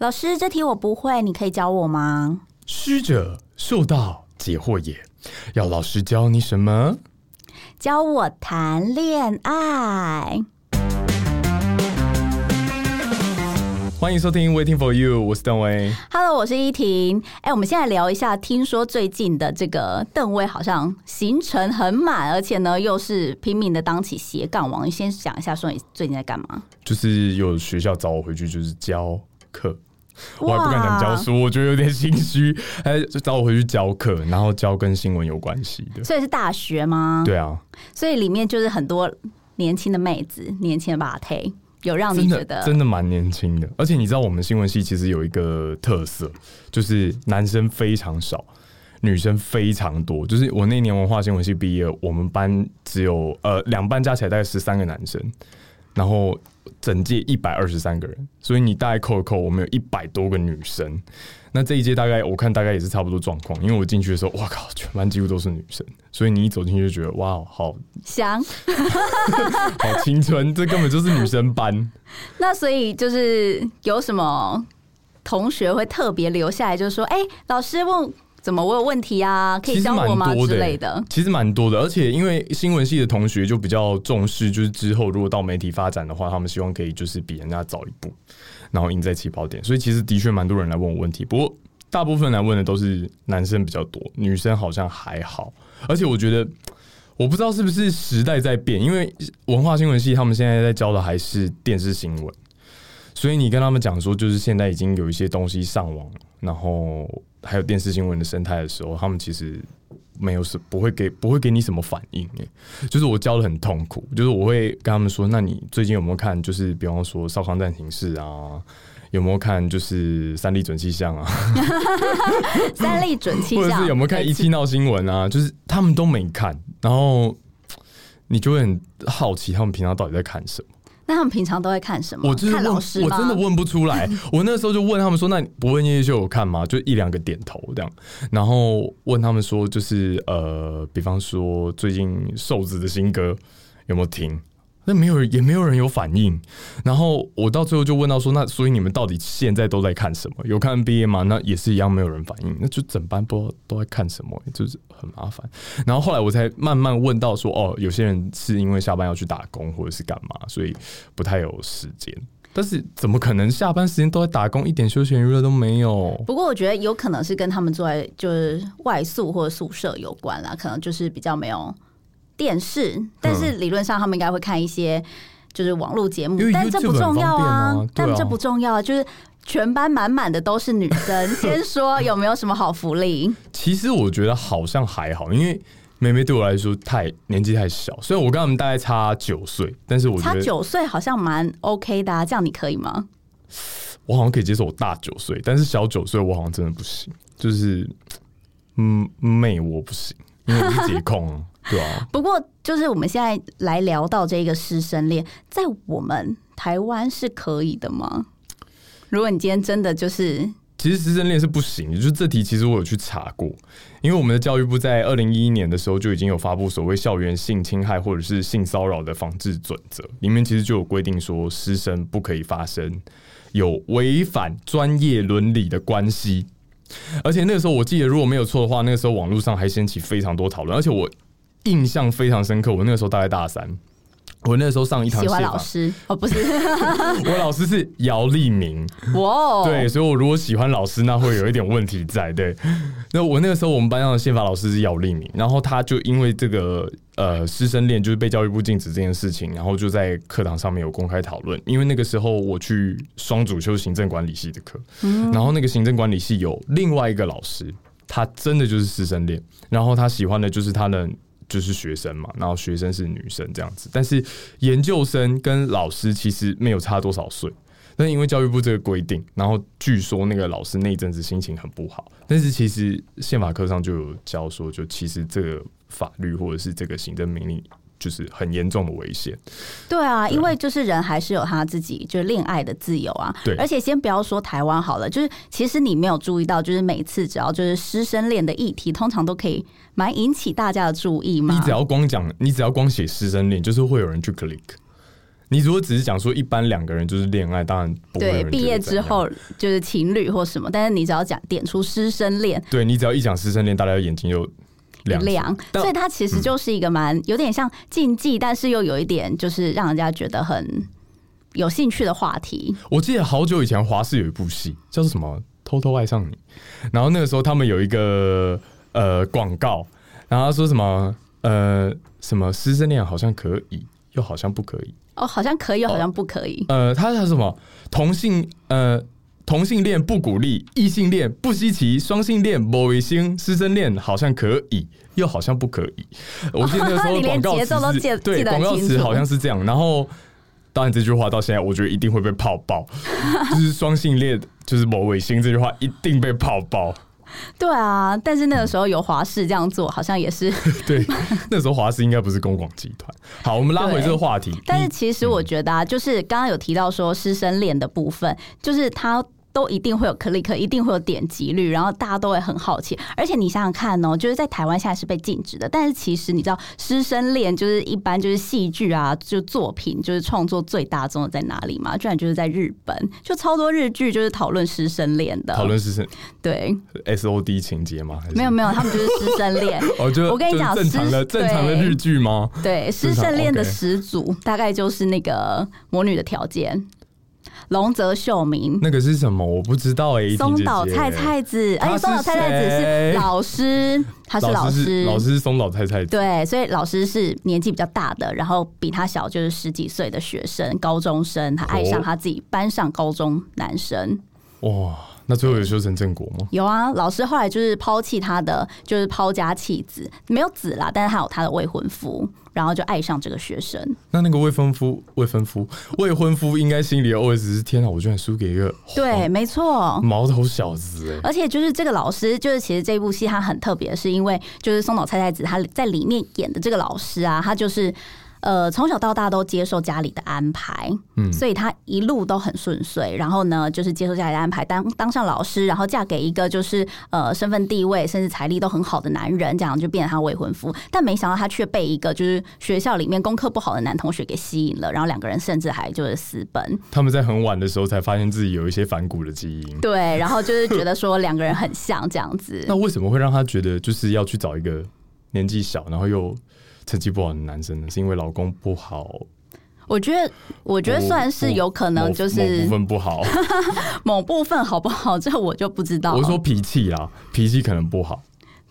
老师，这题我不会，你可以教我吗？师者，受道解惑也。要老师教你什么？教我谈恋爱。欢迎收听 Waiting for You，我是邓威。Hello，我是依婷。哎，我们现在聊一下，听说最近的这个邓威好像行程很满，而且呢又是拼命的当起斜杠王。你先讲一下，说你最近在干嘛？就是有学校找我回去，就是教课。我还不敢讲教书，我觉得有点心虚。哎，就找我回去教课，然后教跟新闻有关系的。所以是大学吗？对啊，所以里面就是很多年轻的妹子，年轻的把推，有让你觉得真的蛮年轻的。而且你知道，我们新闻系其实有一个特色，就是男生非常少，女生非常多。就是我那年文化新闻系毕业，我们班只有呃两班加起来大概十三个男生，然后整届一百二十三个人，所以你大概扣一扣，我们有一百多个女生。那这一届大概我看大概也是差不多状况，因为我进去的时候，哇靠，全班几乎都是女生，所以你一走进去就觉得哇，好香。好青春，这根本就是女生班。那所以就是有什么同学会特别留下来，就是说，哎、老师问怎么我有问题啊，可以教我吗之类的。其实蛮多的，而且因为新闻系的同学就比较重视，就是之后如果到媒体发展的话，他们希望可以就是比人家早一步，然后赢在起跑点。所以其实的确蛮多人来问我问题，不过大部分来问的都是男生比较多，女生好像还好。而且我觉得，我不知道是不是时代在变，因为文化新闻系他们现在在教的还是电视新闻，所以你跟他们讲说，就是现在已经有一些东西上网，然后还有电视新闻的生态的时候，他们其实没有什不会给不会给你什么反应诶，就是我教的很痛苦，就是我会跟他们说，那你最近有没有看？就是比方说少康战情室啊，有没有看就是三立准气象啊，三立准气象，或者是有没有看一期闹新闻啊？就是他们都没看，然后你就会很好奇他们平常到底在看什么。那他们平常都会看什么？我就是问，老师？我真的问不出来。我那时候就问他们说：“那你不问夜夜秀有看吗？”就一两个点头这样，然后问他们说：“就是呃，比方说最近瘦子的新歌有没有听？”那没有人，也没有人有反应。然后我到最后就问到说：“那所以你们到底现在都在看什么？有看 NBA 吗？”那也是一样，没有人反应。那就整班不知道都在看什么、就是很麻烦。然后后来我才慢慢问到说：“哦，有些人是因为下班要去打工或者是干嘛，所以不太有时间。”但是怎么可能下班时间都在打工，一点休闲娱乐都没有？不过我觉得有可能是跟他们住在就是外宿或者宿舍有关啦，可能就是比较没有电视，但是理论上他们应该会看一些就是网络节目，但这不重要啊啊但这不重要啊，就是全班满满的都是女生。先说有没有什么好福利？其实我觉得好像还好，因为妹妹对我来说太年纪太小，虽然我跟他们大概差九岁，但是我觉差九岁好像蛮 OK 的、啊，这样你可以吗？我好像可以接受我大九岁，但是小九岁我好像真的不行，就是嗯妹我不行，因为我是节控啊，对啊。不过，就是我们现在来聊到这个师生恋，在我们台湾是可以的吗？如果你今天真的就是其实师生恋是不行的，就是这题其实我有去查过，因为我们的教育部在二零一一年的时候就已经有发布所谓校园性侵害或者是性骚扰的防治准则，里面其实就有规定说师生不可以发生有违反专业伦理的关系。而且那个时候我记得如果没有错的话，那个时候网络上还掀起非常多讨论，而且我印象非常深刻。我那个时候大概大三，我那个时候上一堂喜欢宪法，老师哦，不是 我老师是姚立明，哇哦，对，所以我如果喜欢老师，那会有一点问题在。对，那我那个时候我们班上的宪法老师是姚立明，然后他就因为这个呃师生恋就是被教育部禁止这件事情，然后就在课堂上面有公开讨论。因为那个时候我去双主修行政管理系的课，然后那个行政管理系有另外一个老师，他真的就是师生恋，然后他喜欢的就是他的。就是学生嘛，然后学生是女生这样子，但是研究生跟老师其实没有差多少岁，那因为教育部这个规定，然后据说那个老师那一阵子心情很不好，但是其实宪法课上就有教说，就其实这个法律或者是这个行政命令就是很严重的危险。对啊，因为就是人还是有他自己就是恋爱的自由啊。对而且先不要说台湾好了，就是其实你没有注意到，就是每次只要就是师生恋的议题，通常都可以蛮引起大家的注意嘛。你只要光讲，你只要光写师生恋，就是会有人去 click。你如果只是讲说一般两个人就是恋爱，当然不会对毕业之后就是情侣或什么，但是你只要讲点出师生恋。对你只要一讲师生恋，大家眼睛就亮起来。亮，但所以它其实就是一个蛮有点像禁忌，但是又有一点就是让人家觉得很有兴趣的话题。我记得好久以前华视有一部戏叫做什么《偷偷爱上你》，然后那个时候他们有一个呃广告，然后他说什么呃什么师生恋好像可以，又好像不可以。哦，好像可以，好像不可以。呃，他是什么同性呃同性恋不鼓励，异性恋不稀奇，双性恋某卫星，师生恋好像可以，又好像不可以。我记得那个时候广告词是对广告词好像是这样，然后。当然，这句话到现在，我觉得一定会被泡爆。就是双性恋，就是某卫星这句话一定被泡爆。对啊，但是那个时候有华视这样做，好像也是。对，那时候华视应该不是公广集团。好，我们拉回这个话题。但是其实我觉得啊，就是刚刚有提到说师生恋的部分，就是他。都一定会有 click，一定会有点击率，然后大家都会很好奇。而且你想想看哦，就是在台湾现在是被禁止的，但是其实你知道师生恋就是一般就是戏剧啊，就作品就是创作最大宗的在哪里嘛？居然就是在日本，就超多日剧就是讨论师生恋的，讨论师生对，S O D 情节吗？还是没有没有，他们就是师生恋。哦，就我跟你讲正常的正常的日剧吗？对，师生恋的始祖大概就是那个魔女的条件，龙泽秀明。那个是什么？我不知道哎、欸。松岛菜菜子，而且松岛菜菜子是老师，他是老老师师，老师是松岛菜菜子。对，所以老师是年纪比较大的，然后比他小就是十几岁的学生，高中生，他爱上哦他自己班上高中男生。哇，那最后有修成正果吗？有啊，老师后来就是抛弃他的，就是抛家弃子，没有子啦，但是他有他的未婚夫，然后就爱上这个学生。那那个未婚夫、未婚夫、未婚夫应该心里的 OS 是：天啊，我居然输给一个对，没错。毛头小子哎、而且就是这个老师，就是其实这部戏他很特别，是因为就是松岛菜菜子他在里面演的这个老师啊，他就是。呃，从小到大都接受家里的安排，嗯所以他一路都很顺遂。然后呢，就是接受家里的安排，当当上老师，然后嫁给一个就是呃身份地位甚至财力都很好的男人，这样就变成她未婚夫。但没想到他却被一个就是学校里面功课不好的男同学给吸引了，然后两个人甚至还就是私奔。他们在很晚的时候才发现自己有一些反骨的基因。对，然后就是觉得说两个人很像这样子。那为什么会让他觉得就是要去找一个年纪小，然后又成绩不好的男生呢？是因为老公不好，我觉得，我觉得算是有可能，就是部分不好。某部分好不好，这我就不知道。我是说脾气啊，脾气可能不好。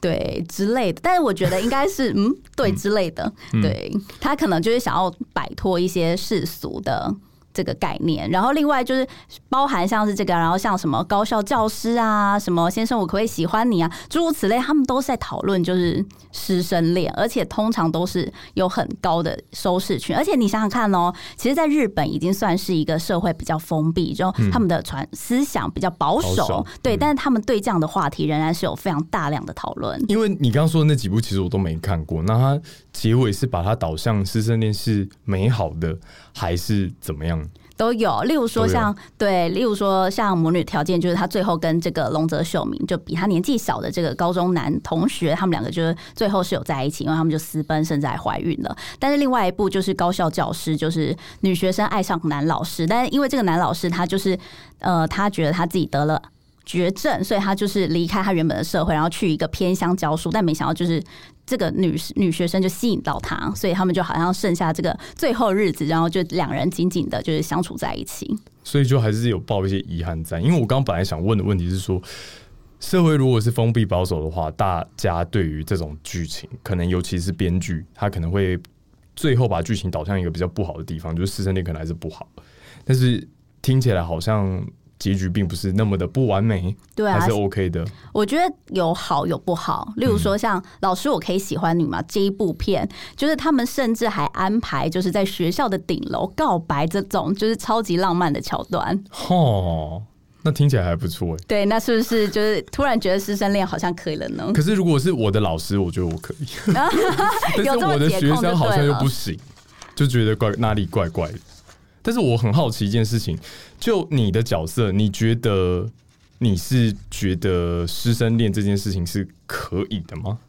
对之类的，但是我觉得应该是嗯，对之类的，嗯对他可能就是想要摆脱一些世俗的。这个概念，然后另外就是包含像是这个，然后像什么高校教师啊，什么先生我可不可以喜欢你啊，诸如此类，他们都是在讨论就是师生恋，而且通常都是有很高的收视群，而且你想想看哦，其实，在日本已经算是一个社会比较封闭，就他们的传思想比较保守，保守对，嗯但是他们对这样的话题仍然是有非常大量的讨论。因为你刚刚说的那几部，其实我都没看过。那它结尾是把它导向师生恋是美好的，还是怎么样？都有，例如说像对，例如说像母女条件，就是他最后跟这个龙泽秀明，就比他年纪小的这个高中男同学，他们两个就是最后是有在一起，因为他们就私奔，甚至还怀孕了。但是另外一部就是高校教师，就是女学生爱上男老师，但是因为这个男老师他就是呃，他觉得他自己得了。绝症，所以他就是离开他原本的社会，然后去一个偏乡教书，但没想到就是这个女女学生就吸引到他，所以他们就好像剩下这个最后日子，然后就两人紧紧的就是相处在一起。所以就还是有抱一些遗憾在。因为我刚本来想问的问题是说，社会如果是封闭保守的话，大家对于这种剧情，可能尤其是编剧，他可能会最后把剧情导向一个比较不好的地方，就是师生恋可能还是不好。但是听起来好像结局并不是那么的不完美，对啊还是 OK 的。我觉得有好有不好，例如说像《老师我可以喜欢你吗》这一部片，就是他们甚至还安排就是在学校的顶楼告白这种就是超级浪漫的桥段。哦，那听起来还不错哎。对，那是不是就是突然觉得师生恋好像可以了呢？可是如果是我的老师，我觉得我可以，但是我的学生好像又不行，就觉得怪哪里怪怪的。但是我很好奇一件事情，就你的角色，你觉得你是觉得师生恋这件事情是可以的吗？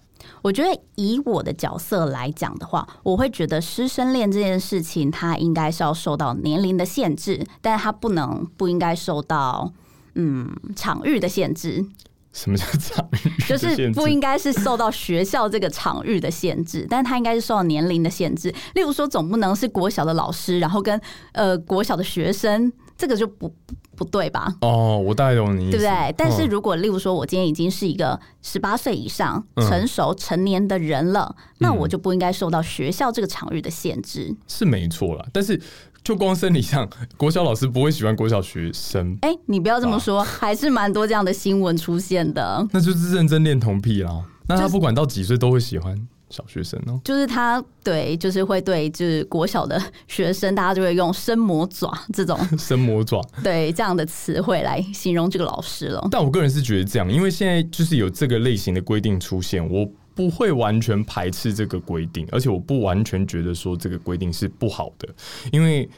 我觉得以我的角色来讲的话，我会觉得师生恋这件事情，它应该是要受到年龄的限制，但是它不能不应该受到嗯场域的限制。什么叫场域？就是不应该是受到学校这个场域的限制，但是它应该是受到年龄的限制。例如说，总不能是国小的老师，然后跟呃国小的学生，这个就不不对吧？哦，我大概懂你，对不对？但是如果例如说，我今天已经是一个十八岁以上成熟成年的人了，那我就不应该受到学校这个场域的限制。是没错啦，但是。就光生理上，国小老师不会喜欢国小学生。哎，你不要这么说，还是蛮多这样的新闻出现的。那就是认真恋童癖啦。那他不管到几岁都会喜欢小学生哦。就是他对，就是会对，就是国小的学生，大家就会用“生魔爪”这种“ 生魔爪”对这样的词汇来形容这个老师了。但我个人是觉得这样，因为现在就是有这个类型的规定出现，我。不会完全排斥这个规定，而且我不完全觉得说这个规定是不好的，因为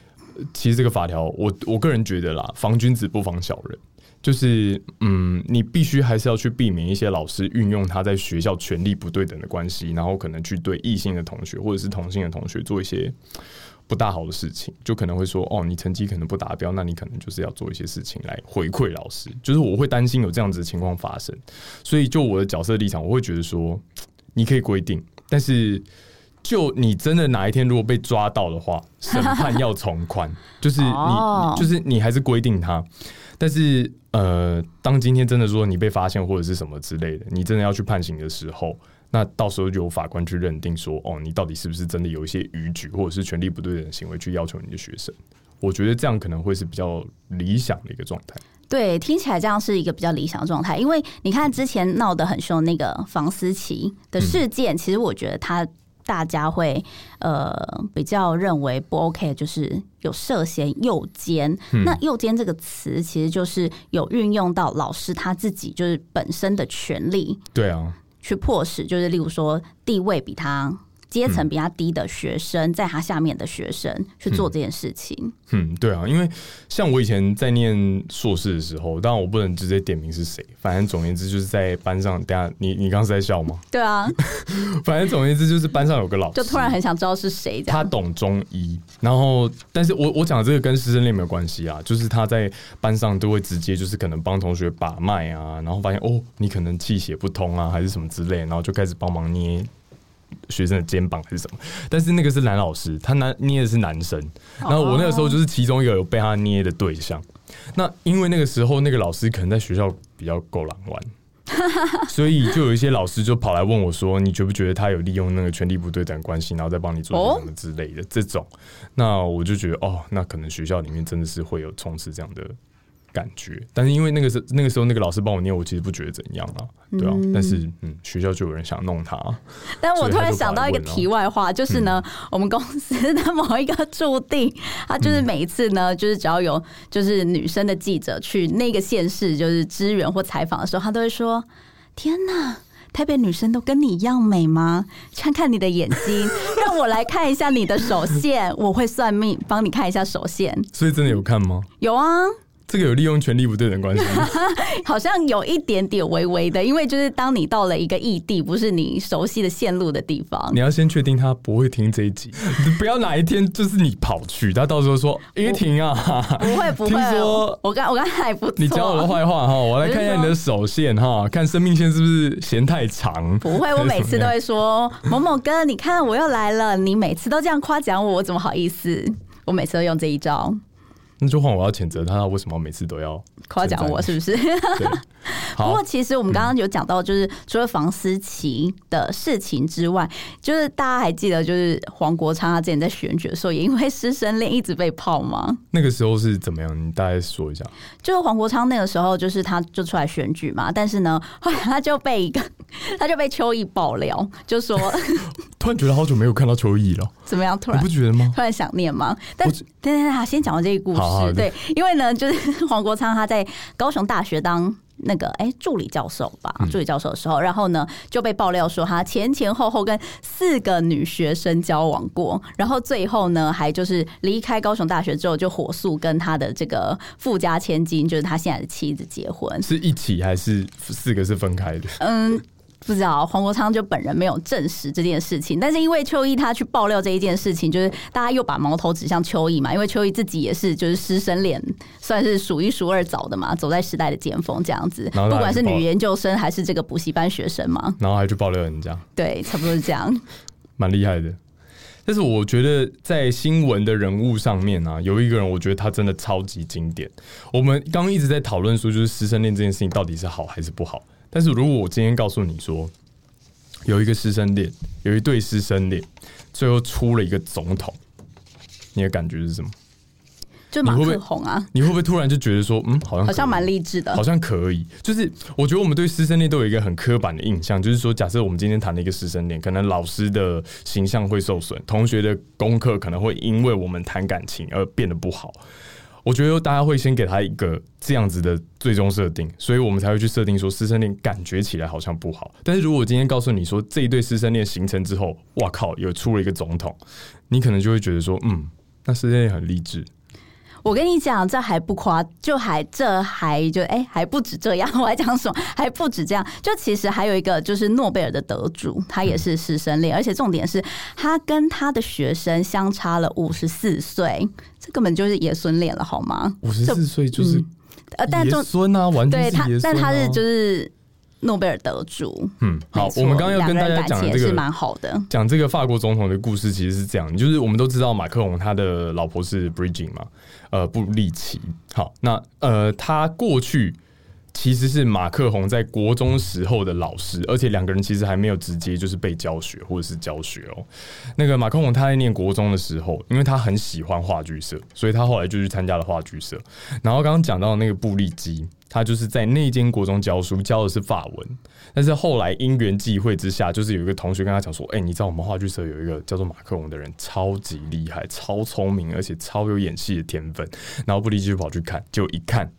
其实这个法条，我我个人觉得啦，防君子不防小人，就是嗯，你必须还是要去避免一些老师运用他在学校权力不对等的关系，然后可能去对异性的同学或者是同性的同学做一些不大好的事情，就可能会说哦，你成绩可能不达标，那你可能就是要做一些事情来回馈老师，就是我会担心有这样子的情况发生，所以就我的角色立场，我会觉得说。你可以规定，但是就你真的哪一天如果被抓到的话，审判要从宽，就是你就是你还是规定他，但是呃，当今天真的说你被发现或者是什么之类的，你真的要去判刑的时候，那到时候就有法官去认定说，哦，你到底是不是真的有一些逾矩或者是权力不对等的行为去要求你的学生？我觉得这样可能会是比较理想的一个状态。对，听起来这样是一个比较理想的状态，因为你看之前闹得很凶那个房思琪的事件，其实我觉得他大家会呃比较认为不 OK，就是有涉嫌诱奸。那诱奸这个词其实就是有运用到老师他自己就是本身的权利，对啊，去迫使就是例如说地位比他。阶层比较低的学生，在他下面的学生去做这件事情。嗯，对啊，因为像我以前在念硕士的时候，当然我不能直接点名是谁，反正总而言之就是在班上。等下，你你刚刚是在笑吗？对啊，反正总而言之就是班上有个老师，就突然很想知道是谁。他懂中医，然后但是我我讲的这个跟师生恋没有关系啊，就是他在班上都会直接就是可能帮同学把脉啊，然后发现哦你可能气血不通啊，还是什么之类，然后就开始帮忙捏。学生的肩膀还是什么？但是那个是男老师，他拿捏的是男生。然后我那个时候就是其中一个有被他捏的对象。那因为那个时候那个老师可能在学校比较够狼玩，所以就有一些老师就跑来问我说：“你觉不觉得他有利用那个权力不对等关系，然后再帮你做什么之类的这种？”那我就觉得哦，那可能学校里面真的是会有充斥这样的。感觉，但是因为那个时那个时候那个老师帮我念，我其实不觉得怎样啊，对啊，但是嗯，学校就有人想弄他。但我突然想到一个题外话，就是呢，我们公司的某一个注定，他就是每一次呢，就是只要有就是女生的记者去那个县市就是支援或采访的时候，他都会说：“天哪，台北女生都跟你一样美吗？看看你的眼睛，让我来看一下你的手线，我会算命，帮你看一下手线。”所以真的有看吗？有啊。这个有利用权力不对等关系，好像有一点点微微的，因为就是当你到了一个异地，不是你熟悉的线路的地方，你要先确定他不会听这一集，不要哪一天就是你跑去，他到时候说于婷啊，不会不会，说我刚我刚才不，你讲我的坏话哈，我来看一下你的手线哈，看生命线是不是嫌太长？不会，我每次都会说某某哥，你看我又来了，你每次都这样夸奖我，我怎么好意思？我每次都用这一招。那就换我要谴责他，为什么每次都要夸奖我？是不是？不过其实我们刚刚有讲到，就是除了房思琪的事情之外，就是大家还记得，就是黄国昌他之前在选举的时候，也因为师生恋一直被泡吗？那个时候是怎么样？你大概说一下。就是黄国昌那个时候，就是他就出来选举嘛，但是呢，后来他就被一个，他就被邱毅爆料，就说 突然觉得好久没有看到邱毅了，怎么样？突然你不觉得吗？突然想念吗？但等等他，先讲完这个故事。对，因为呢，就是 黄国昌他在高雄大学当那个哎助理教授吧，助理教授的时候，然后呢就被爆料说他前前后后跟四个女学生交往过，然后最后呢还就是离开高雄大学之后就火速跟他的这个富家千金，就是他现在的妻子结婚，是一起还是四个是分开的？嗯。不知道黄国昌就本人没有证实这件事情，但是因为邱毅他去爆料这一件事情，就是大家又把矛头指向邱毅嘛，因为邱毅自己也是就是师生恋，算是数一数二早的嘛，走在时代的尖峰这样子，不管是女研究生还是这个补习班学生嘛，然后还去爆料人家，对，差不多是这样。蛮厉害的。但是我觉得在新闻的人物上面啊，有一个人，我觉得他真的超级经典。我们刚刚一直在讨论说，就是师生恋这件事情到底是好还是不好。但是如果我今天告诉你说，有一个师生恋，有一对师生恋，最后出了一个总统，你的感觉是什么？就马你会不会克宏啊，你会不会突然就觉得说，嗯，好像好像蛮励志的好。像可以。就是我觉得我们对师生恋都有一个很刻板的印象，就是说，假设我们今天谈了一个师生恋，可能老师的形象会受损，同学的功课可能会因为我们谈感情而变得不好。我觉得大家会先给他一个这样子的最终设定，所以我们才会去设定说师生恋感觉起来好像不好。但是如果今天告诉你说这一对师生恋形成之后，哇靠，有出了一个总统，你可能就会觉得说，嗯，那师生恋很励志。我跟你讲，这还不夸，就还这还就哎、还不止这样。我还讲什么？还不止这样。就其实还有一个，就是诺贝尔的得主，他也是师生恋，而且重点是他跟他的学生相差了五十四岁，这根本就是爷孙恋了，好吗？五十四岁就是呃，但爷重孙啊，完全对他。但他是就是诺贝尔得主。嗯，好我们刚刚要跟大家讲这个蛮好的。讲这个法国总统的故事，其实是这样，就是我们都知道马克龙他的老婆是 Bridging 嘛，呃，布利奇。好，那呃，他过去其实是马克宏在国中时候的老师，而且两个人其实还没有直接就是被教学或者是教学哦。那个马克宏他在念国中的时候，因为他很喜欢话剧社，所以他后来就去参加了话剧社。然后刚刚讲到那个布利基，他就是在那间国中教书，教的是法文。但是后来因缘际会之下，就是有一个同学跟他讲说：“哎、你知道我们话剧社有一个叫做马克龙的人，超级厉害，超聪明，而且超有演戏的天分。”然后布利基就跑去看，就一看，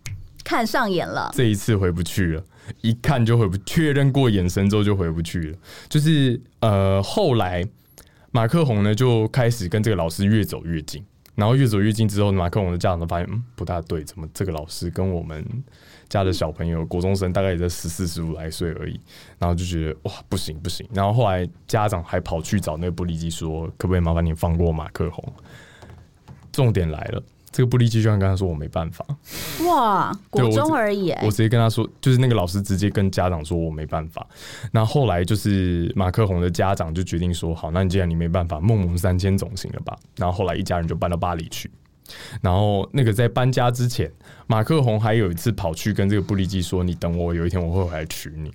看上眼了，这一次回不去了，一看就回不，确认过眼神之后就回不去了。就是呃，后来马克宏呢就开始跟这个老师越走越近，然后越走越近之后，马克宏的家长都发现，嗯，不大对，怎么这个老师跟我们家的小朋友国中生大概也在十四十五来岁而已，然后就觉得哇，不行不行。然后后来家长还跑去找那个布利基说，可不可以麻烦你放过马克宏？重点来了。这个布利基居然跟他说：“我没办法。”哇，国中而已、哎我直接跟他说，就是那个老师直接跟家长说我没办法。那后来就是马克宏的家长就决定说，好，那你既然你没办法，梦梦三千总行了吧？然后后来一家人就搬到巴黎去。然后那个在搬家之前，马克宏还有一次跑去跟这个布利基说：“你等我，有一天我会回来娶你。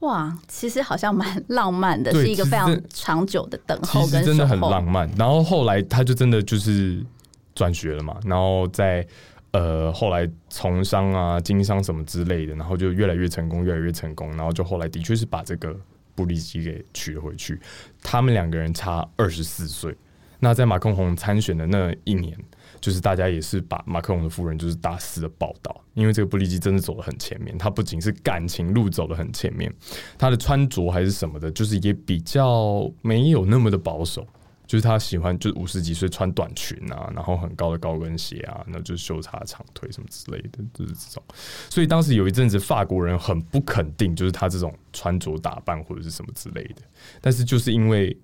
哇，其实好像蛮浪漫的，是一个非常长久的等”候跟实真的很浪漫。然后后来他就真的就是转学了嘛，然后在呃后来从商啊、经商什么之类的，然后就越来越成功，越来越成功，然后就后来的确是把这个布利基给娶了回去。他们两个人差二十四岁。那在马克宏参选的那一年，就是大家也是把马克龙的夫人就是大肆的报道，因为这个布利基真的走得很前面，他不仅是感情路走得很前面，他的穿着还是什么的，就是也比较没有那么的保守。就是他喜欢，就是五十几岁穿短裙啊，然后很高的高跟鞋啊，那就是修长长腿什么之类的，就是这种。所以当时有一阵子，法国人很不肯定，就是他这种穿着打扮或者是什么之类的。但是就是因为，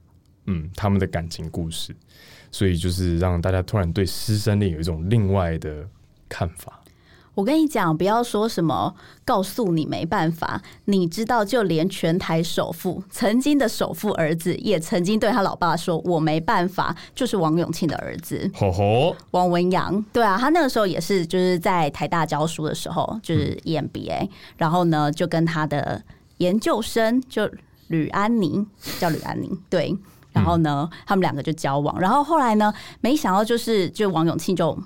嗯，他们的感情故事，所以就是让大家突然对师生恋有一种另外的看法。我跟你讲，不要说什么告诉你没办法，你知道，就连全台首富曾经的首富儿子，也曾经对他老爸说：“我没办法。”就是王永庆的儿子吼吼，王文洋。对啊，他那个时候也是就是在台大教书的时候，就是 EMBA，、然后呢就跟他的研究生就吕安宁叫吕安宁，对。然后呢，他们两个就交往，然后后来呢，没想到就是就王永庆就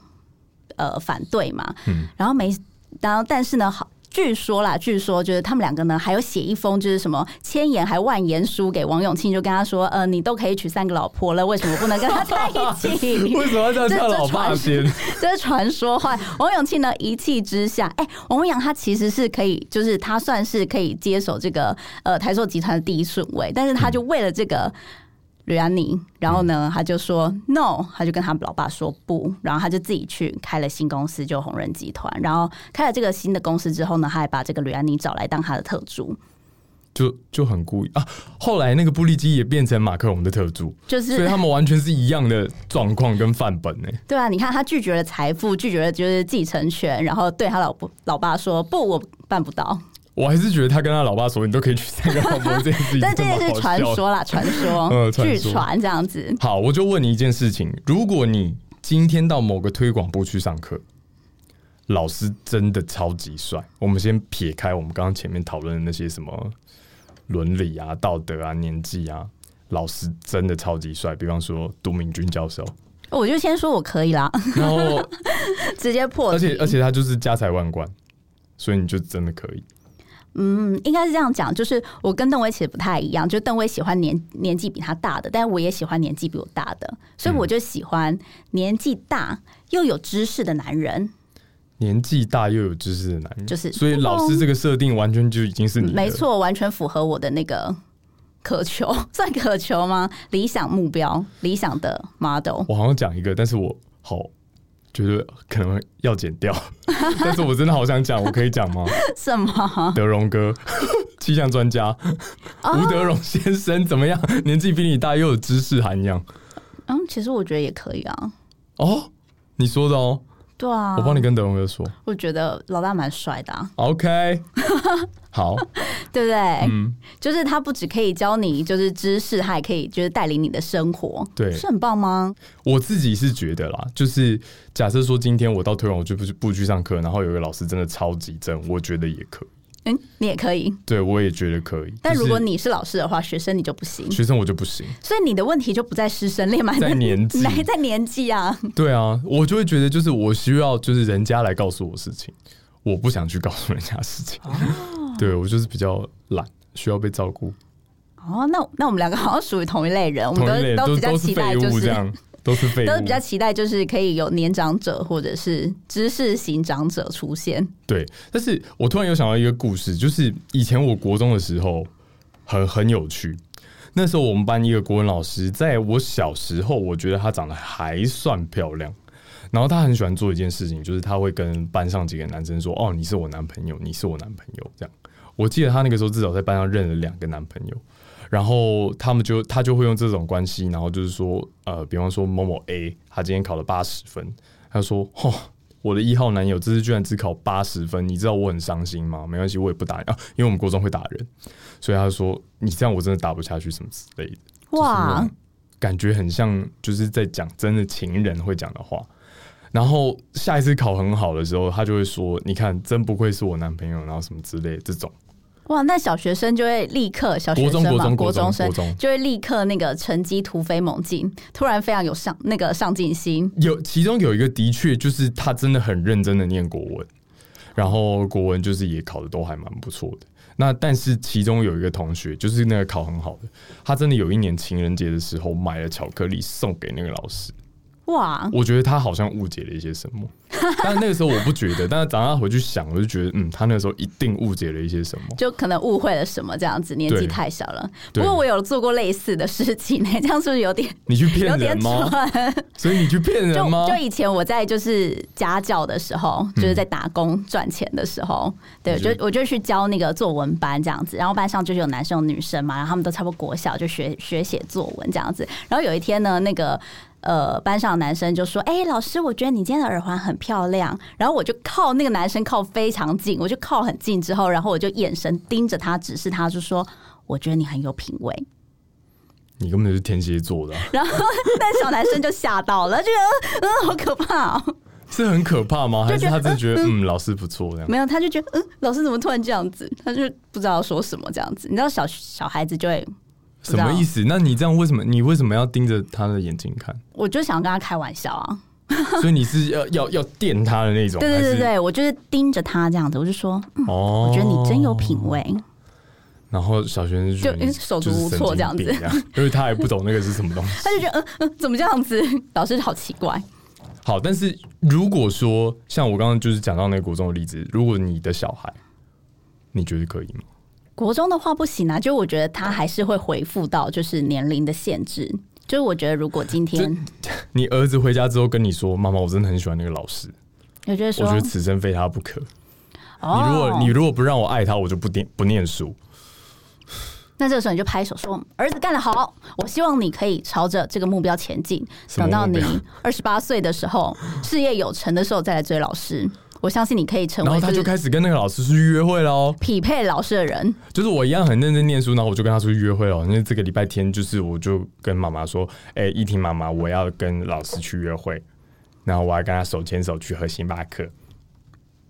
呃反对嘛，嗯然后没，然后但是呢，好。据说啦，据说就是他们两个呢，还有写一封就是什么千言还万言书给王永庆，就跟他说，呃，你都可以娶三个老婆了，为什么不能跟他在一起？为什么要这样老爸传先？这是传说。话 王永庆呢一气之下，哎、王文洋他其实是可以，就是他算是可以接手这个呃台塑集团的第一顺位，但是他就为了这个。吕安妮，然后呢，他就说 no，他就跟他老爸说不，然后他就自己去开了新公司，就红人集团。然后开了这个新的公司之后呢，他还把这个吕安妮找来当他的特助。就就很故意啊。后来那个布利基也变成马克龙的特助，就是所以他们完全是一样的状况跟范本呢、对啊，你看他拒绝了财富，拒绝了就是继承权，然后对他老婆老爸说不，我办不到。我还是觉得他跟他老爸说你都可以去三个老婆这件事情，但这件事传说啦，传说呃，传据说传这样子。好，我就问你一件事情：如果你今天到某个推广部去上课，老师真的超级帅，我们先撇开我们刚刚前面讨论的那些什么伦理啊、道德啊、年纪啊，老师真的超级帅。比方说杜明君教授，我就先说我可以啦，然 后直接破而。且而且他就是家财万贯，所以你就真的可以。嗯，应该是这样讲，就是我跟邓威其实不太一样，就邓威喜欢年年纪比他大的，但我也喜欢年纪比我大的，所以我就喜欢年纪大又有知识的男人。年纪大又有知识的男人，就是所以老师这个设定完全就已经是你的没。错，完全符合我的那个渴求，算渴求吗？理想目标，理想的 model。我好像讲一个，但是我好觉得可能要剪掉，但是我真的好想讲，我可以讲吗？什么？德荣哥，气象专家哦吴德荣先生怎么样？年纪比你大又有知识涵养嗯，其实我觉得也可以啊。哦，你说的哦，对啊，我帮你跟德文哥说。我觉得老大蛮帅的、啊，OK，好，对不对？嗯，就是他不只可以教你就是知识，他也可以就是带领你的生活，对。是很棒吗？我自己是觉得啦，就是假设说今天我到推广我就不去不去上课，然后有一个老师真的超级正，我觉得也可以，嗯，你也可以。对我也觉得可以。但如果你是老师的话，学生你就不行，学生我就不行，所以你的问题就不在师生恋嘛，在年纪还 在年纪啊。对啊，我就会觉得就是我需要就是人家来告诉我事情，我不想去告诉人家事情。哦对我就是比较懒，需要被照顾。哦，那那我们两个好像属于同一类人，我同们都都比较期待就是物这样，都是废物，都是比较期待就是可以有年长者或者是知识型长者出现。对。但是我突然有想到一个故事，就是以前我国中的时候很很有趣。那时候我们班一个国文老师，在我小时候，我觉得她长得还算漂亮。然后她很喜欢做一件事情，就是她会跟班上几个男生说：“哦，你是我男朋友，你是我男朋友。”这样，我记得她那个时候至少在班上认了两个男朋友。然后他们就他就会用这种关系，然后就是说，呃，比方说某某 A，他今天考了八十分，他说：“哦，我的一号男友这次居然只考八十分，你知道我很伤心吗？没关系，我也不打你啊，因为我们国中会打人，所以他说你这样我真的打不下去，什么之类的。哇，感觉很像就是在讲真的情人会讲的话。然后下一次考很好的时候，他就会说：“你看，真不愧是我男朋友。”然后什么之类的这种。哇，那小学生就会立刻小学生嘛，国中生就会立刻那个成绩突飞猛进，突然非常有上那个上进心。有其中有一个的确就是他真的很认真的念国文，然后国文就是也考的都还蛮不错的。那但是其中有一个同学就是那个考很好的，他真的有一年情人节的时候买了巧克力送给那个老师。哇，我觉得他好像误解了一些什么，但那个时候我不觉得，但是长大回去想，我就觉得，嗯，他那个时候一定误解了一些什么。就可能误会了什么这样子，年纪太小了。不对过我有做过类似的事情，这样是不是有点你去有骗人吗？所以你去骗人吗？就以前我在就是家教的时候，就是在打工赚钱的时候，对，就就我就去教那个作文班这样子，然后班上就是有男生有女生嘛，然后他们都差不多国小就学学写作文这样子，然后有一天呢，那个。呃，班上男生就说：“哎、老师，我觉得你今天的耳环很漂亮。”然后我就靠那个男生靠非常近，我就靠很近之后，然后我就眼神盯着他，指示他，就说：“我觉得你很有品味。” 你根本就是天蝎座的啊、然后那小男生就吓到了，就觉得嗯，好可怕哦。是很可怕吗？还是他真的觉得嗯，老师不错这样？没有，他就觉得嗯，老师怎么突然这样子？他就不知道说什么这样子。你知道小小孩子就会，什么意思？那你这样为什么？你为什么要盯着他的眼睛看？我就想跟他开玩笑啊。所以你是要要要电他的那种？对对对对，我就是盯着他这样子，我就说，嗯哦，我觉得你真有品。味。然后小学生觉得你就手足无措这样子 因为他还不懂那个是什么东西。他就觉得嗯嗯，怎么这样子？老师好奇怪。好，但是如果说像我刚刚就是讲到那个国中的例子，如果你的小孩，你觉得可以吗？国中的话不行啊，就我觉得他还是会回复到就是年龄的限制。就是我觉得如果今天 你儿子回家之后跟你说：“妈妈，我真的很喜欢那个老师，我觉得说，我觉得此生非他不可。哦你如果你如果不让我爱他，我就不念不念书。那这个时候你就拍手说：“儿子干得好！我希望你可以朝着这个目标前进。等到你二十八岁的时候，事业有成的时候，再来追老师。我相信你可以成为。”然后他就开始跟那个老师去约会喽，匹配老师的人。就是我一样很认真念书，然后我就跟他出去约会了。因为这个礼拜天，就是我就跟妈妈说：“哎，依婷妈妈，我要跟老师去约会。”然后我还跟他手牵手去喝星巴克。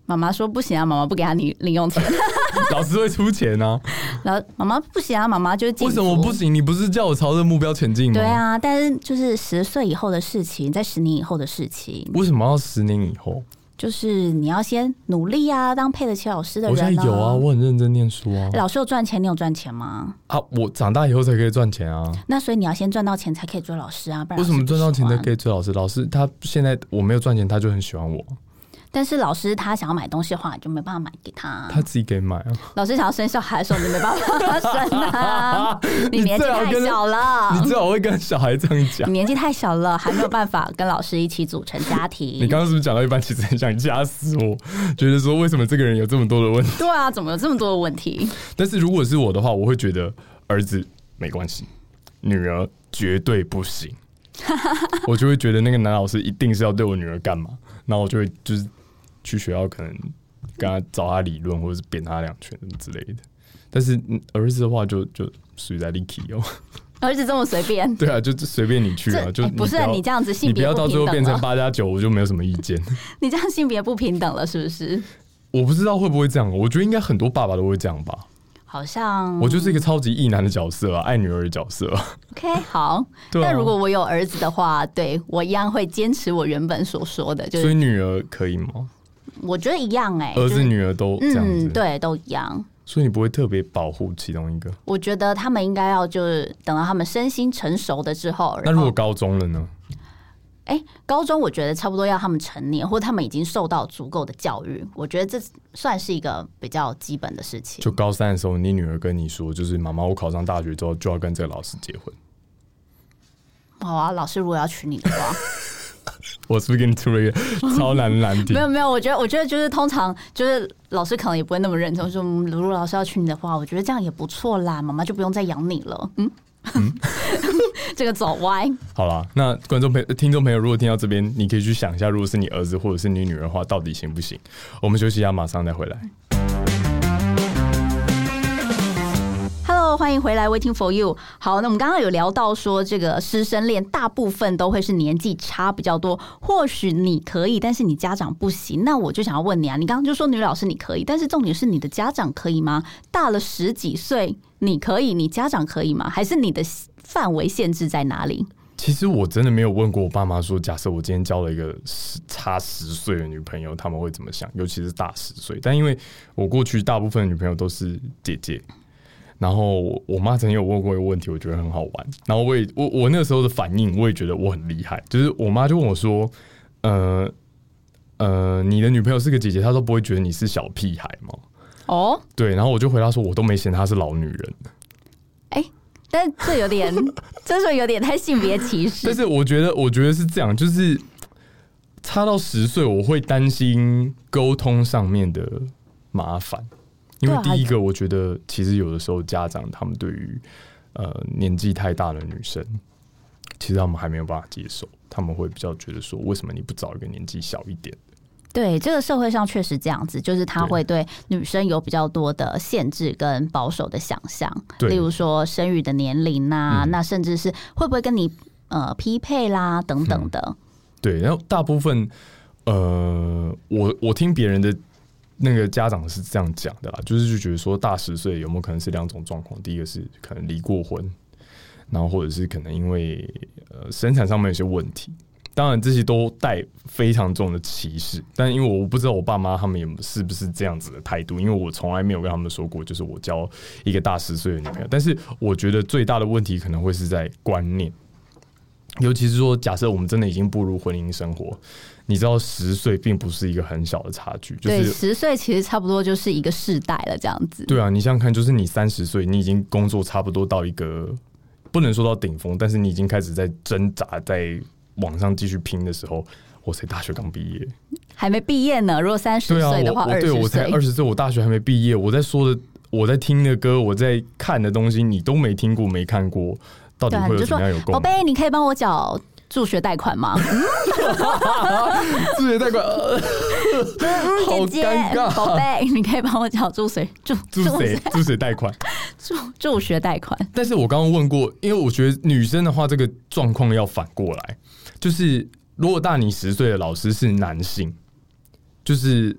妈妈说：“不行啊，妈妈不给他零零用钱。”老师会出钱呢。然后妈妈不行啊，妈妈就是为什么不行？你不是叫我朝着目标前进吗？对啊，但是就是十岁以后的事情，在十年以后的事情。为什么要十年以后？就是你要先努力啊，当配得起老师的人。我现在有啊，我很认真念书啊。老师有赚钱，你有赚钱吗？啊，我长大以后才可以赚钱啊。那所以你要先赚到钱才可以追老师啊，不然为什么赚到钱才可以追老师？老师他现在我没有赚钱，他就很喜欢我。但是老师他想要买东西的话，就没办法买给他。他自己给买啊。老师想要生小孩的时候，你没办法生啊。你年纪太小了。你最好会跟小孩这样讲。你年纪太小了，还没有办法跟老师一起组成家庭。你刚刚是不是讲到一半，其实很想掐死我？觉得说为什么这个人有这么多的问题？对啊，怎么有这么多的问题？但是如果是我的话，我会觉得儿子没关系，女儿绝对不行。我就会觉得那个男老师一定是要对我女儿干嘛，然后我就会就是。去学校可能跟他找他理论，或者是扁他两拳什么之类的。但是儿子的话，就就属于在 Licky 哦。儿子这么随便？对啊，就随便你去啊，就不是你这样子性别，你不要到最后变成八加九，我就没有什么意见。你这样性别不平等了，是不是？我不知道会不会这样，我觉得应该很多爸爸都会这样吧。好像我就是一个超级异男的角色啊，爱女儿的角色。OK，好。那如果我有儿子的话，对我一样会坚持我原本所说的，就是所以女儿可以吗？我觉得一样哎，儿子女儿都这样子，对，都一样。所以你不会特别保护其中一个？我觉得他们应该要就是等到他们身心成熟的之后。那如果高中了呢？哎，高中我觉得差不多要他们成年，或他们已经受到足够的教育。我觉得这算是一个比较基本的事情。就高三的时候，你女儿跟你说，就是妈妈，我考上大学之后就要跟这个老师结婚。好啊，老师如果要娶你的话。我是不是给你出了一个超难难题？没有没有，我觉得我觉得就是通常就是老师可能也不会那么认真说，如果老师要娶你的话，我觉得这样也不错啦，妈妈就不用再养你了。嗯嗯，这个走歪。好了，那观众朋听众朋友，如果听到这边，你可以去想一下，如果是你儿子或者是你女儿的话，到底行不行？我们休息一下，马上再回来。欢迎回来，Waiting for you。好，那我们刚刚有聊到说，这个师生恋大部分都会是年纪差比较多。或许你可以，但是你家长不行。那我就想要问你啊，你刚刚就说女老师你可以，但是重点是你的家长可以吗？大了十几岁你可以，你家长可以吗？还是你的范围限制在哪里？其实我真的没有问过我爸妈说，假设我今天交了一个十差十岁的女朋友，他们会怎么想？尤其是大十岁。但因为我过去大部分女朋友都是姐姐。然后我妈曾经有问过一个问题，我觉得很好玩。然后我也我我那个时候的反应，我也觉得我很厉害。就是我妈就问我说：“呃呃，你的女朋友是个姐姐，她都不会觉得你是小屁孩吗？”哦，对。然后我就回答说：“我都没嫌她是老女人。”哎，但这有点，这是有点太性别歧视。但是我觉得，我觉得是这样，就是差到十岁，我会担心沟通上面的麻烦。因为第一个，我觉得其实有的时候家长他们对于呃年纪太大的女生，其实他们还没有办法接受，他们会比较觉得说，为什么你不找一个年纪小一点的？对，这个社会上确实这样子，就是他会对女生有比较多的限制跟保守的想象，例如说生育的年龄呐，那甚至是会不会跟你呃匹配啦等等的。对，然后大部分呃，我我听别人的。那个家长是这样讲的啦，就是就觉得说大十岁有没有可能是两种状况？第一个是可能离过婚，然后或者是可能因为呃生产上面有些问题。当然这些都带非常重的歧视，但因为我不知道我爸妈他们有是不是这样子的态度，因为我从来没有跟他们说过，就是我交一个大十岁的女朋友。但是我觉得最大的问题可能会是在观念，尤其是说假设我们真的已经步入婚姻生活。你知道十岁并不是一个很小的差距，就是，十岁其实差不多就是一个世代了，这样子。对啊，你想想看，就是你三十岁，你已经工作差不多到一个不能说到顶峰，但是你已经开始在挣扎，在网上继续拼的时候，我才大学刚毕业，还没毕业呢。如果三十岁的话，对我才二十岁，我大学还没毕业，我在说的，我在听的歌，我在看的东西，你都没听过、没看过，到底会有什么样有共鸣？宝贝，你可以帮我缴助学贷款吗？助学贷款，呃 好尴，尬宝贝，你可以帮我缴助学助助学？助学贷款？助助学贷款？但是我刚刚问过，因为我觉得女生的话，这个状况要反过来，就是如果大你十岁的老师是男性，就是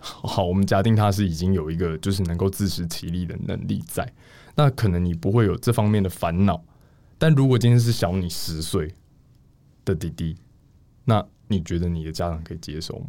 好，我们假定他是已经有一个就是能够自食其力的能力在，那可能你不会有这方面的烦恼。但如果今天是小你十岁的弟弟，那你觉得你的家长可以接受吗？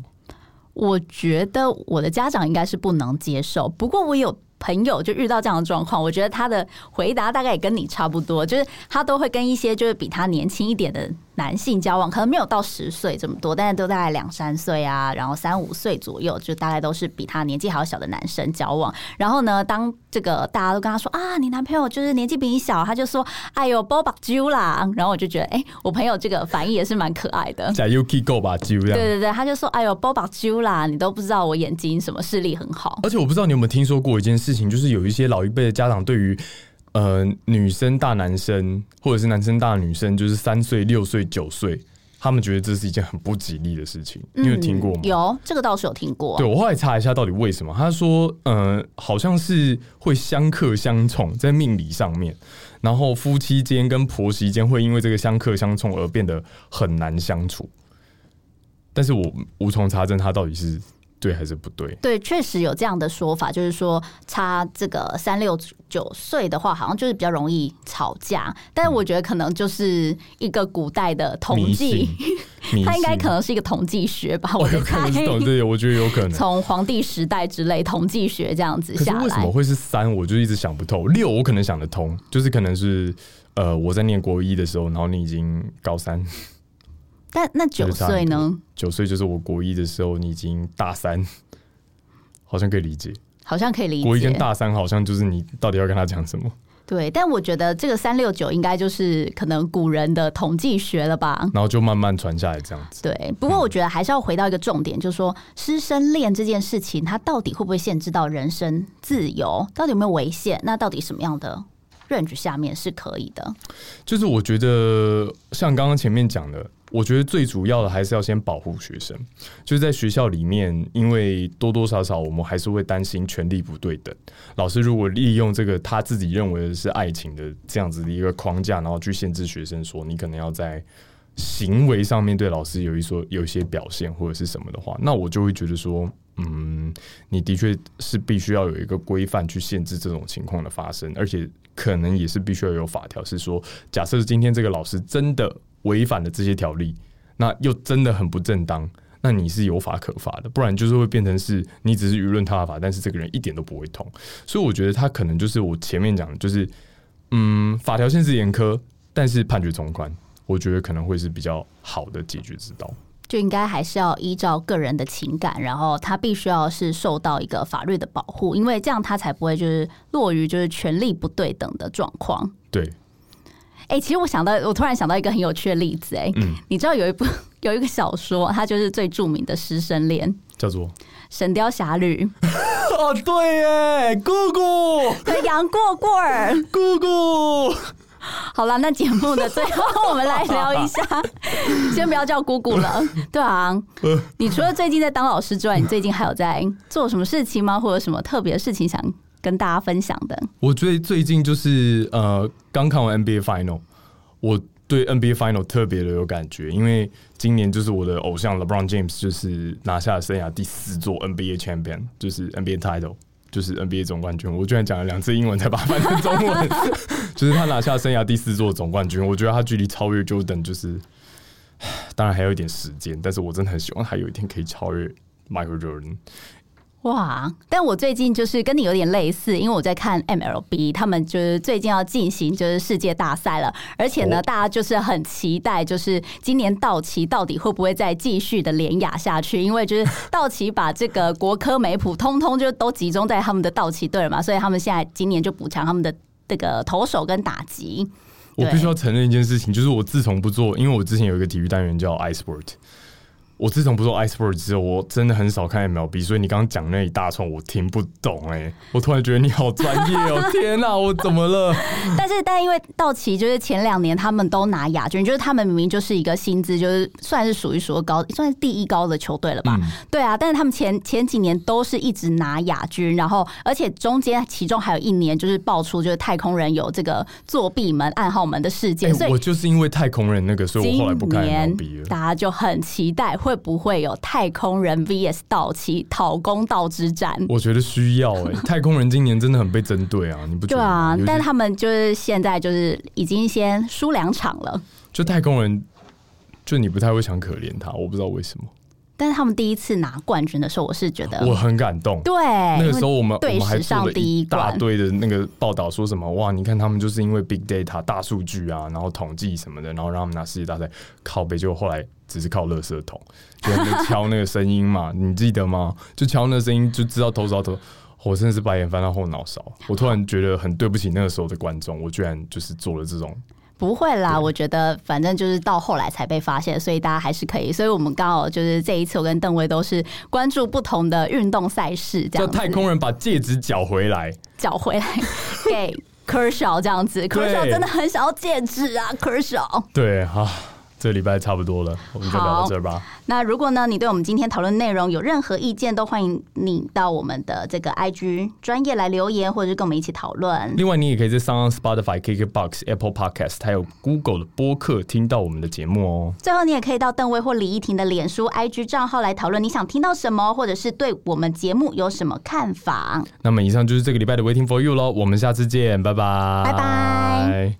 我觉得我的家长应该是不能接受，不过我有朋友就遇到这样的状况，我觉得他的回答大概也跟你差不多，就是他都会跟一些就是比他年轻一点的男性交往，可能没有到十岁这么多，但是都大概两三岁啊，然后三五岁左右，就大概都是比他年纪还要小的男生交往。然后呢，当这个大家都跟他说啊，你男朋友就是年纪比你小，他就说哎呦波把揪啦，然后我就觉得哎、我朋友这个反应也是蛮可爱的。假 Yuki 够吧，就这样。对对对，他就说：“哎呦，波把揪啦，你都不知道我眼睛什么视力很好。而且我不知道你有没有听说过一件事情，就是有一些老一辈的家长对于呃女生大男生，或者是男生大女生，就是三岁、六岁、九岁，他们觉得这是一件很不吉利的事情。你有听过吗？嗯有，这个倒是有听过。对我后来查一下，到底为什么？他说，呃，好像是会相克相冲，在命理上面，然后夫妻间跟婆媳间会因为这个相克相冲而变得很难相处。但是我无从查证他到底是对还是不对。对，确实有这样的说法，就是说差这个三六九岁的话，好像就是比较容易吵架。但是我觉得可能就是一个古代的统迷计信，，迷 它应该可能是一个统计学吧，我有可猜能。是懂，对，我觉得有可能。从皇帝时代之类统计学这样子下来，为什么会是三？我就一直想不透。六我可能想得通，就是可能是呃我在念国一的时候，然后你已经高三，但那九岁呢？九岁就是我国一的时候，你已经大三，好像可以理解。好像可以理解。国一跟大三好像就是你到底要跟他讲什么，对，但我觉得这个三六九应该就是可能古人的统计学了吧。然后就慢慢传下来这样子。对，不过我觉得还是要回到一个重点，就是说师生恋这件事情，它到底会不会限制到人身自由？到底有没有违宪？那到底什么样的 range 下面是可以的？就是我觉得像刚刚前面讲的，我觉得最主要的还是要先保护学生。就是在学校里面，因为多多少少我们还是会担心权力不对等。老师如果利用这个他自己认为的是爱情的这样子的一个框架，然后去限制学生说你可能要在行为上面对老师有一说有一些表现或者是什么的话，那我就会觉得说，嗯，你的确是必须要有一个规范去限制这种情况的发生，而且可能也是必须要有法条，是说，假设今天这个老师真的违反了这些条例，那又真的很不正当。那你是有法可罚的，不然就是会变成是你只是舆论他法，但是这个人一点都不会痛。所以我觉得他可能就是我前面讲的，就是嗯，法条限制严苛，但是判决从宽，我觉得可能会是比较好的解决之道。就应该还是要依照个人的情感，然后他必须要是受到一个法律的保护，因为这样他才不会就是落于就是权力不对等的状况。对，哎、其实我想到，我突然想到一个很有趣的例子、哎、嗯，你知道有一部 有一个小说，它就是最著名的师生恋《叫做神雕侠侣》，哦，对耶，姑姑，对杨过过儿。姑姑，好了，那节目的最后，我们来聊一下，先不要叫姑姑了。对啊，你除了最近在当老师之外，你最近还有在做什么事情吗？或者什么特别的事情想跟大家分享的？我最最近就是呃，刚看完 NBA Final，我对 NBA Final 特别的有感觉，因为今年就是我的偶像 LeBron James 就是拿下了生涯第四座 NBA Champion，就是 NBA Title。就是 NBA 总冠军，我居然讲了两次英文才把它翻成中文。就是他拿下生涯第四座总冠军，我觉得他距离超越 Jordan 就是，当然还有一点时间，但是我真的很希望他有一天可以超越 Michael Jordan。哇！但我最近就是跟你有点类似，因为我在看 MLB，他们就是最近要进行就是世界大赛了，而且呢，哦大家就是很期待，就是今年道奇到底会不会再继续的连压下去？因为就是道奇把这个国科美普通通就都集中在他们的道奇队了嘛，所以他们现在今年就补强他们的这个投手跟打击。我必须要承认一件事情，就是我自从不做，因为我之前有一个体育单元叫 iSport，我自从不做 Iceberg 之后，我真的很少看 MLB，所以你刚刚讲那一大串我听不懂哎、我突然觉得你好专业哦！天哪、我怎么了？但是，但因为道奇就是前两年他们都拿亚军，就是他们明明就是一个薪资就是算是数一数二高，算是第一高的球队了吧？对啊，但是他们前前几年都是一直拿亚军，然后而且中间其中还有一年就是爆出就是太空人有这个作弊门、暗号门的事件，哎所以我就是因为太空人那个，所以我后来不看 MLB 了。大家就很期待会不会有太空人 VS 道奇讨公道之战。我觉得需要哎、太空人今年真的很被针对啊，你不觉对得吗？尤，其啊但他们就是现在就是已经先输两场了，就太空人，就你不太会想可怜他，我不知道为什么，但是他们第一次拿冠军的时候，我是觉得我很感动。对那个时候我们我队们还史上第一大冠，堆的那个报道，说什么哇，你看他们就是因为 big data 大数据啊，然后统计什么的，然后让他们拿世界大赛靠背，结果后来只是靠垃圾桶，就敲那个声音嘛，你记得吗？就敲那个声音就知道投手要投。我真的是白眼翻到后脑勺，我突然觉得很对不起那个时候的观众，我居然就是做了这种不会啦，我觉得反正就是到后来才被发现，所以大家还是可以。所以我们刚好就是这一次，我跟邓威都是关注不同的运动赛事，这叫样子太空人把戒指缴回来。缴回来 给科少这样子。Kershaw 真的很想要戒指啊，，Kershaw。对啊，这礼拜差不多了，我们就聊到好这儿吧。那如果呢，你对我们今天讨论内容有任何意见，都欢迎你到我们的这个 IG 专业来留言，或者是跟我们一起讨论。另外，你也可以在 Sound Spotify、KKBox、Apple Podcast 还有 Google 的播客听到我们的节目哦。最后，你也可以到邓威或李依婷的脸书、IG 账号来讨论你想听到什么，或者是对我们节目有什么看法。那么，以上就是这个礼拜的 Waiting for You 喽，我们下次见，拜拜，拜拜。